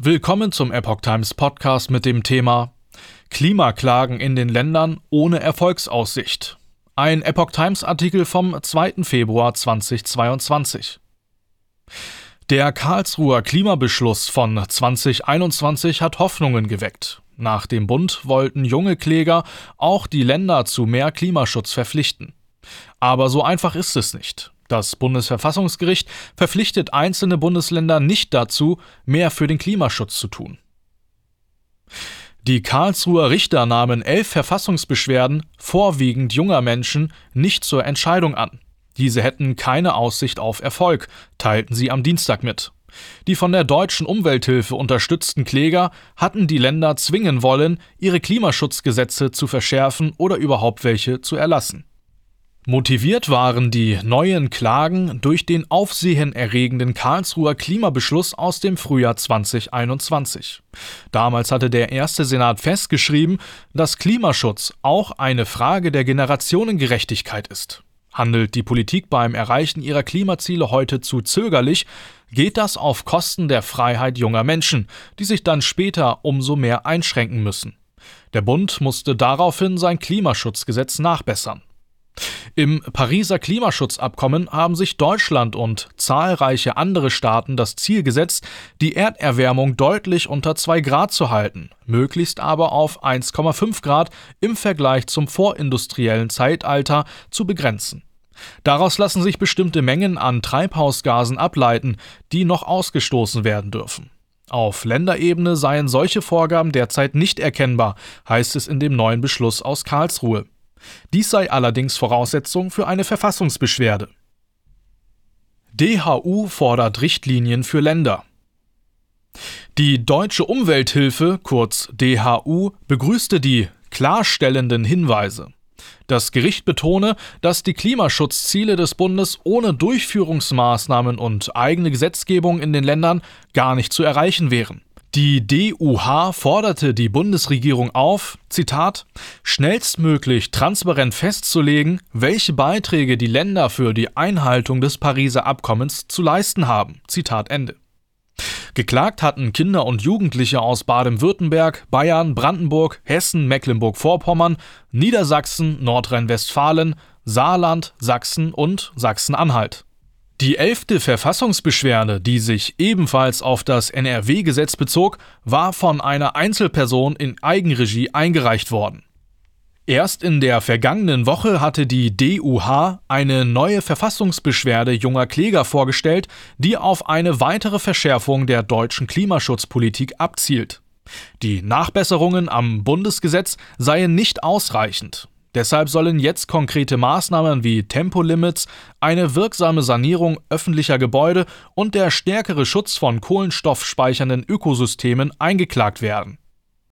Willkommen zum Epoch Times Podcast mit dem Thema Klimaklagen in den Ländern ohne Erfolgsaussicht. Ein Epoch Times Artikel vom 2. Februar 2022. Der Karlsruher Klimabeschluss von 2021 hat Hoffnungen geweckt. Nach dem Bund wollten junge Kläger auch die Länder zu mehr Klimaschutz verpflichten. Aber so einfach ist es nicht. Das Bundesverfassungsgericht verpflichtet einzelne Bundesländer nicht dazu, mehr für den Klimaschutz zu tun. Die Karlsruher Richter nahmen elf Verfassungsbeschwerden, vorwiegend junger Menschen, nicht zur Entscheidung an. Diese hätten keine Aussicht auf Erfolg, teilten sie am Dienstag mit. Die von der deutschen Umwelthilfe unterstützten Kläger hatten die Länder zwingen wollen, ihre Klimaschutzgesetze zu verschärfen oder überhaupt welche zu erlassen. Motiviert waren die neuen Klagen durch den aufsehenerregenden Karlsruher Klimabeschluss aus dem Frühjahr 2021. Damals hatte der erste Senat festgeschrieben, dass Klimaschutz auch eine Frage der Generationengerechtigkeit ist. Handelt die Politik beim Erreichen ihrer Klimaziele heute zu zögerlich, geht das auf Kosten der Freiheit junger Menschen, die sich dann später umso mehr einschränken müssen. Der Bund musste daraufhin sein Klimaschutzgesetz nachbessern. Im Pariser Klimaschutzabkommen haben sich Deutschland und zahlreiche andere Staaten das Ziel gesetzt, die Erderwärmung deutlich unter 2 Grad zu halten, möglichst aber auf 1,5 Grad im Vergleich zum vorindustriellen Zeitalter zu begrenzen. Daraus lassen sich bestimmte Mengen an Treibhausgasen ableiten, die noch ausgestoßen werden dürfen. Auf Länderebene seien solche Vorgaben derzeit nicht erkennbar, heißt es in dem neuen Beschluss aus Karlsruhe. Dies sei allerdings Voraussetzung für eine Verfassungsbeschwerde. DHU fordert Richtlinien für Länder. Die Deutsche Umwelthilfe, kurz DHU, begrüßte die klarstellenden Hinweise. Das Gericht betone, dass die Klimaschutzziele des Bundes ohne Durchführungsmaßnahmen und eigene Gesetzgebung in den Ländern gar nicht zu erreichen wären. Die DUH forderte die Bundesregierung auf, Zitat, schnellstmöglich transparent festzulegen, welche Beiträge die Länder für die Einhaltung des Pariser Abkommens zu leisten haben. Zitat Ende. Geklagt hatten Kinder und Jugendliche aus Baden-Württemberg, Bayern, Brandenburg, Hessen, Mecklenburg-Vorpommern, Niedersachsen, Nordrhein-Westfalen, Saarland, Sachsen und Sachsen-Anhalt. Die elfte Verfassungsbeschwerde, die sich ebenfalls auf das NRW-Gesetz bezog, war von einer Einzelperson in Eigenregie eingereicht worden. Erst in der vergangenen Woche hatte die DUH eine neue Verfassungsbeschwerde junger Kläger vorgestellt, die auf eine weitere Verschärfung der deutschen Klimaschutzpolitik abzielt. Die Nachbesserungen am Bundesgesetz seien nicht ausreichend. Deshalb sollen jetzt konkrete Maßnahmen wie Tempolimits, eine wirksame Sanierung öffentlicher Gebäude und der stärkere Schutz von kohlenstoffspeichernden Ökosystemen eingeklagt werden.